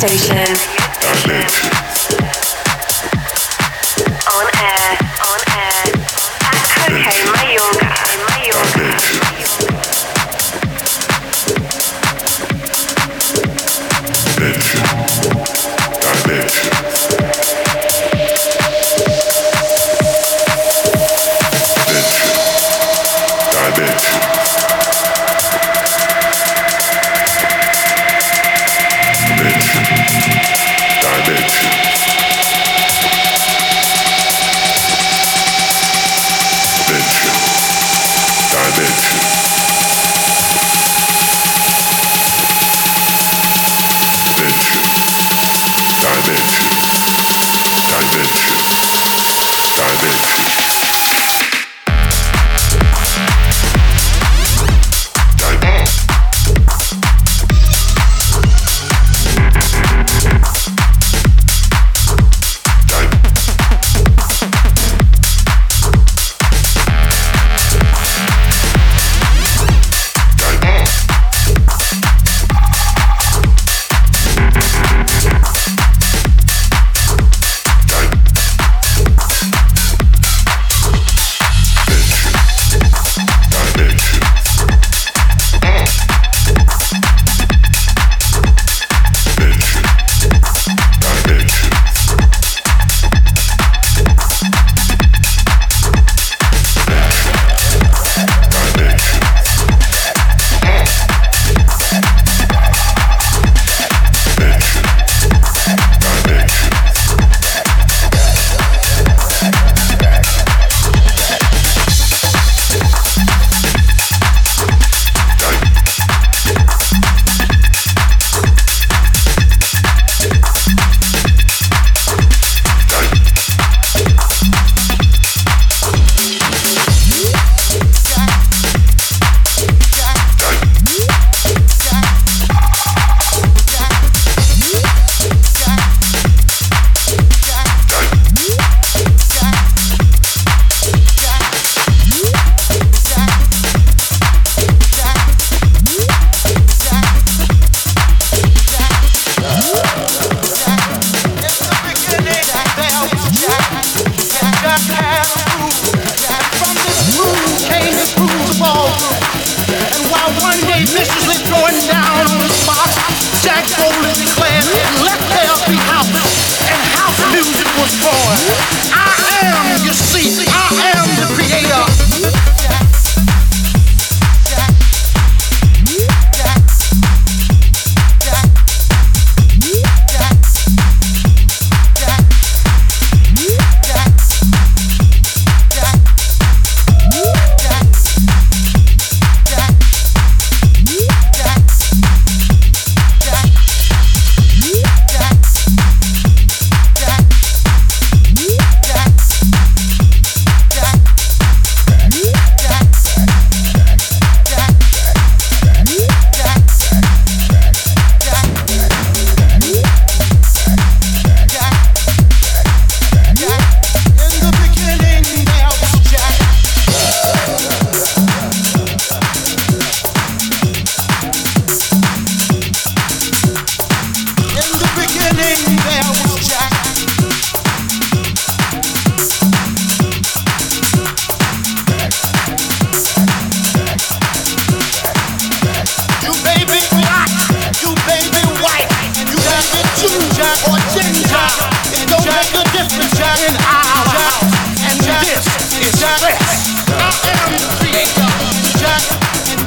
Station.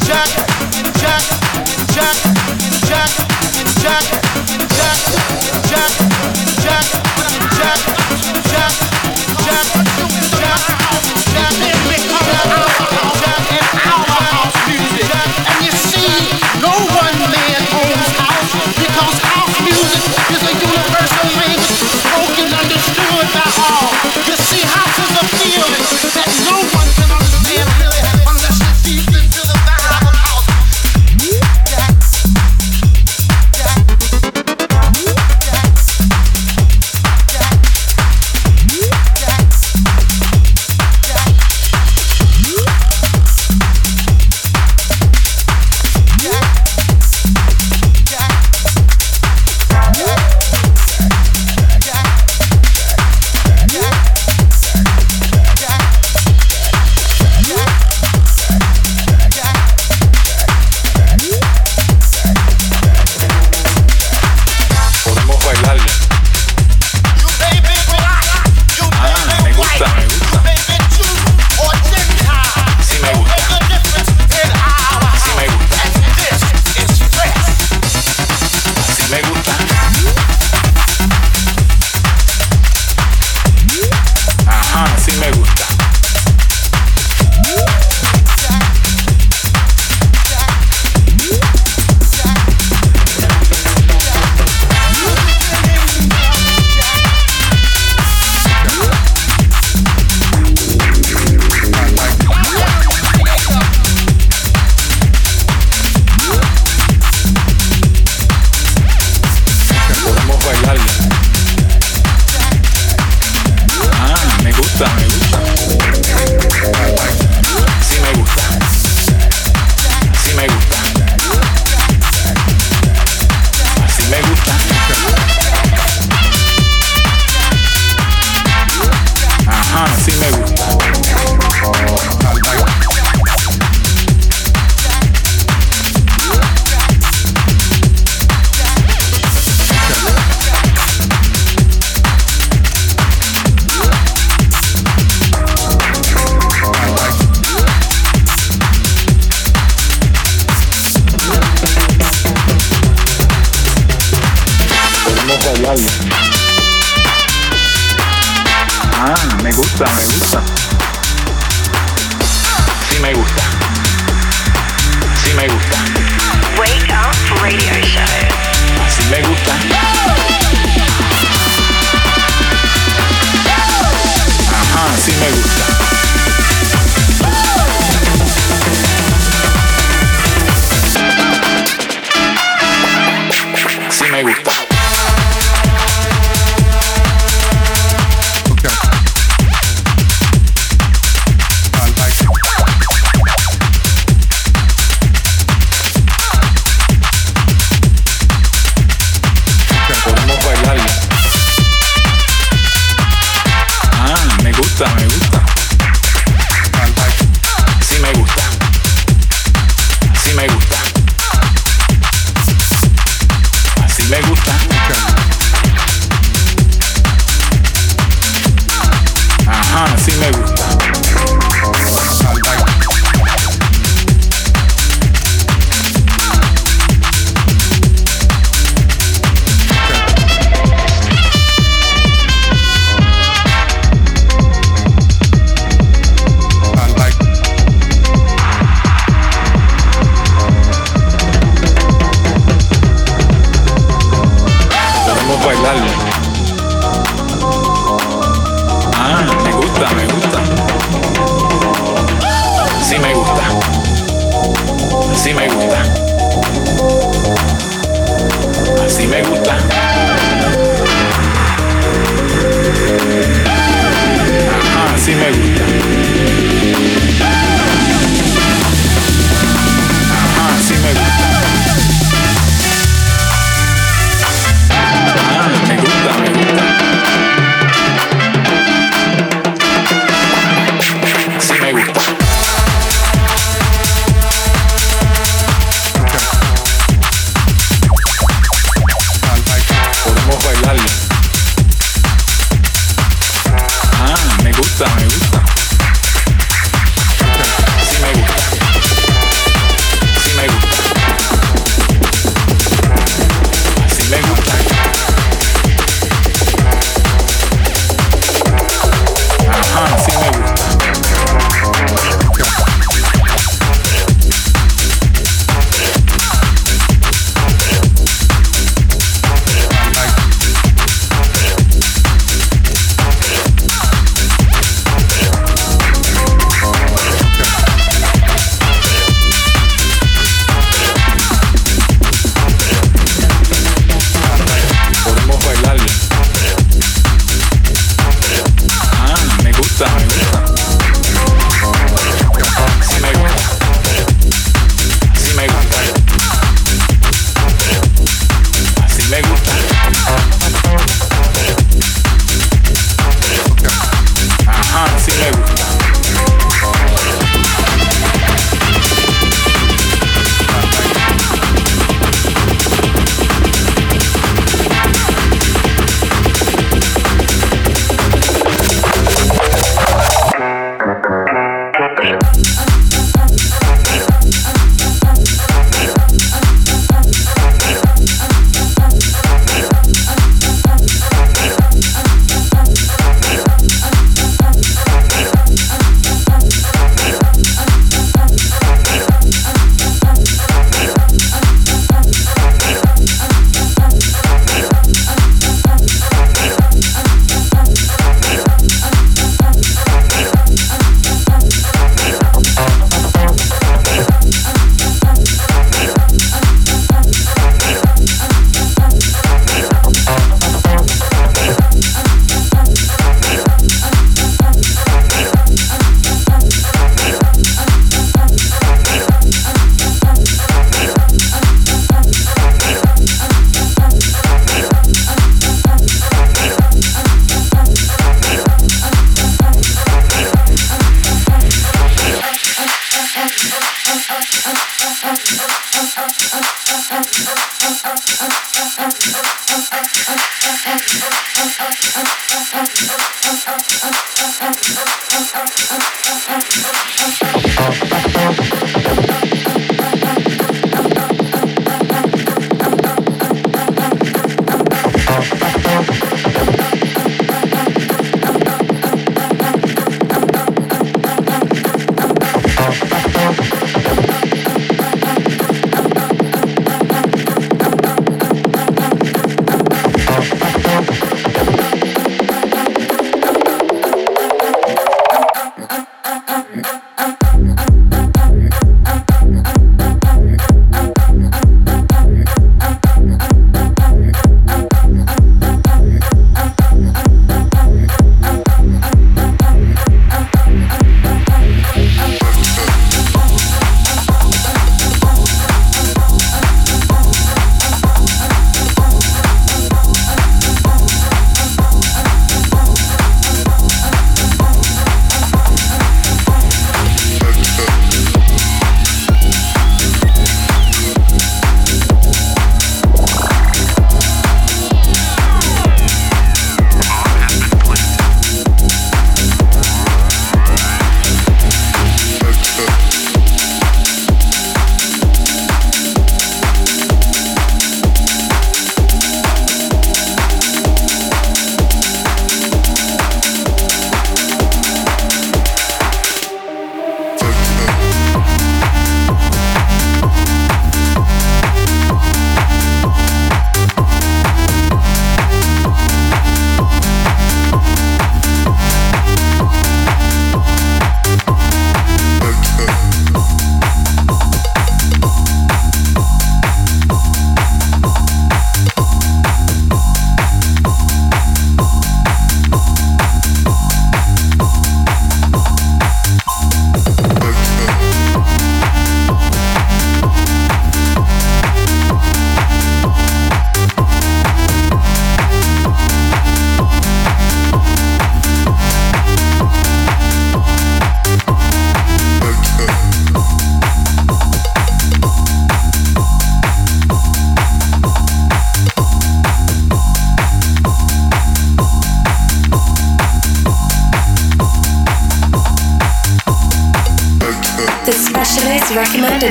jack.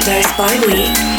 Dose by week.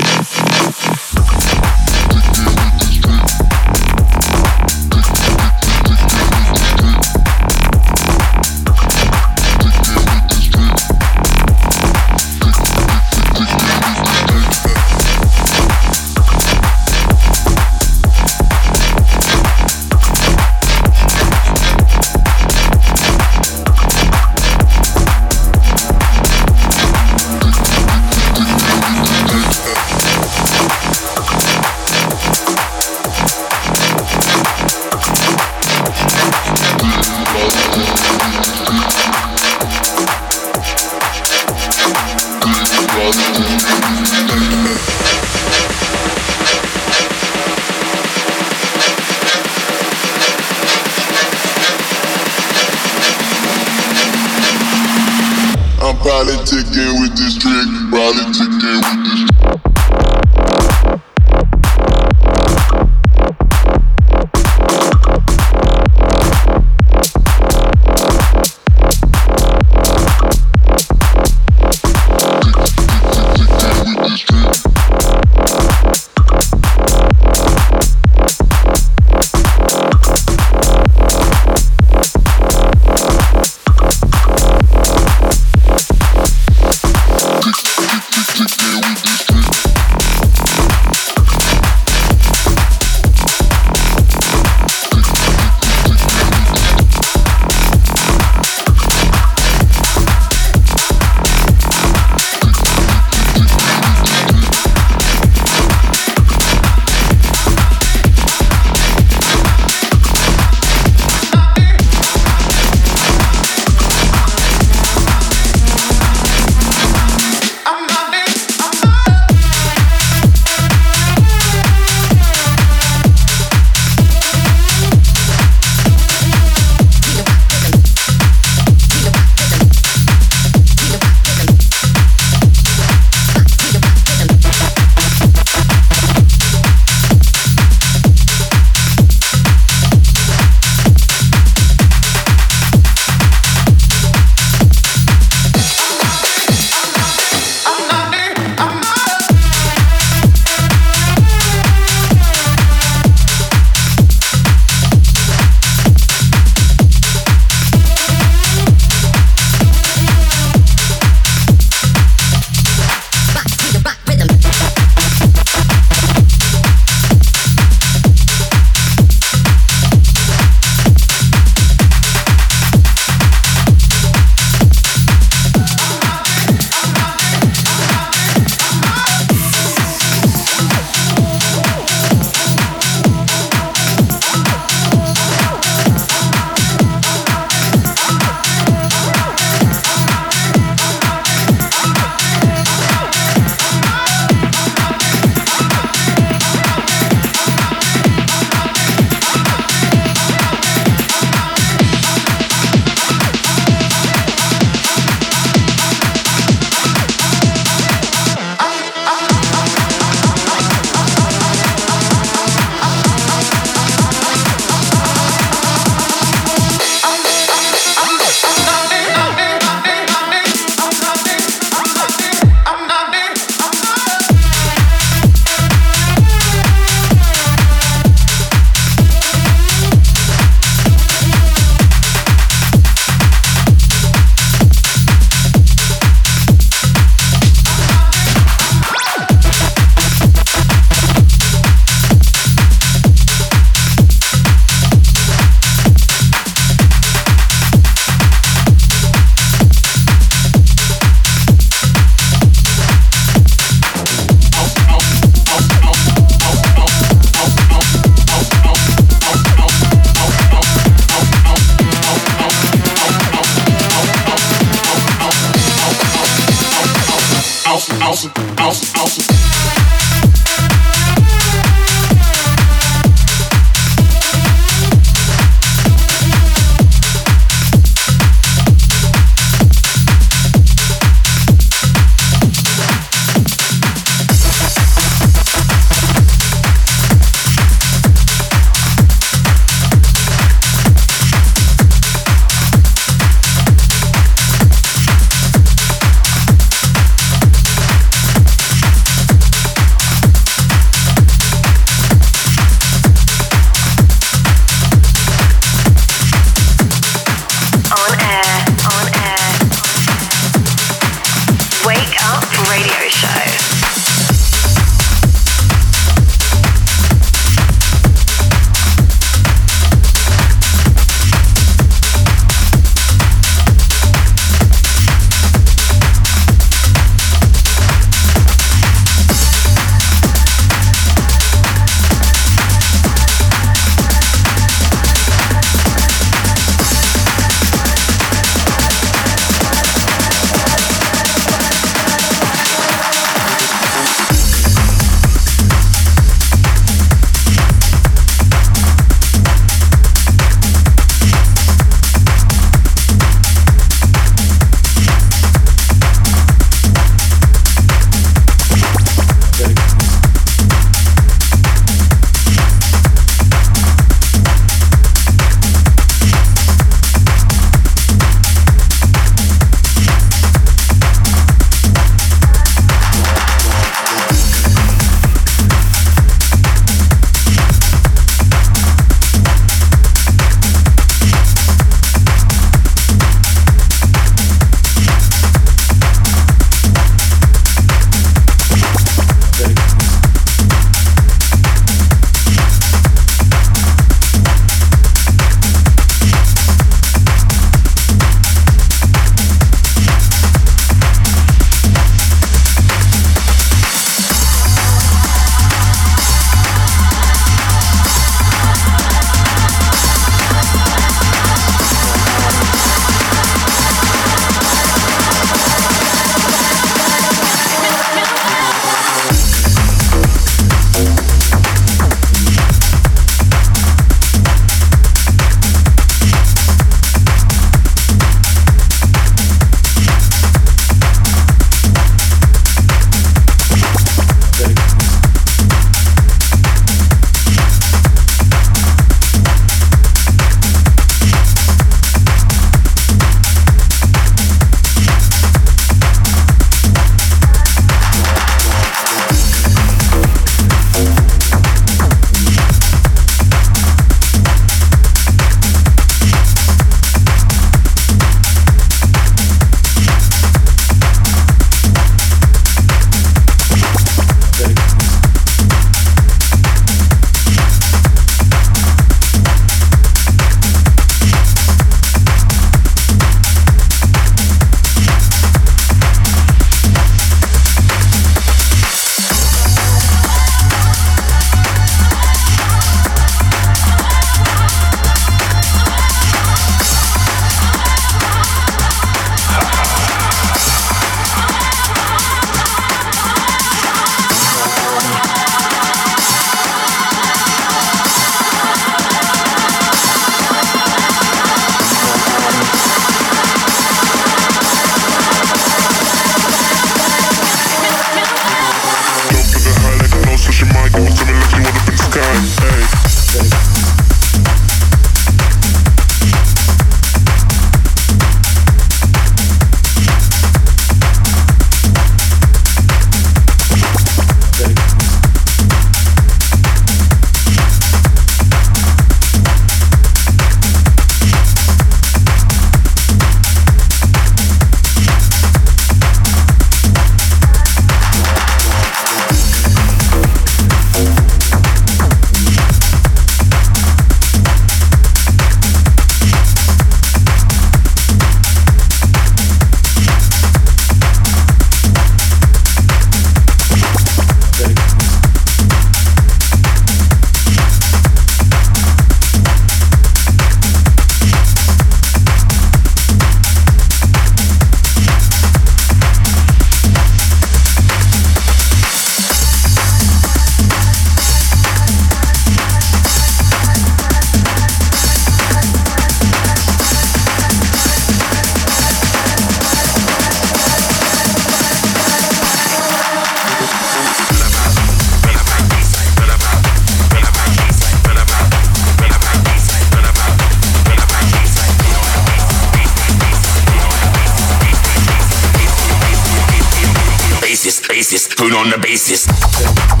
On the basis.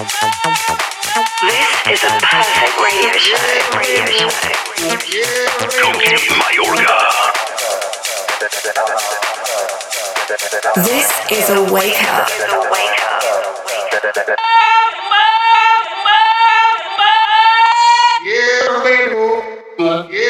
This is a perfect radio show. This is a wake up. Yeah, baby. Yeah.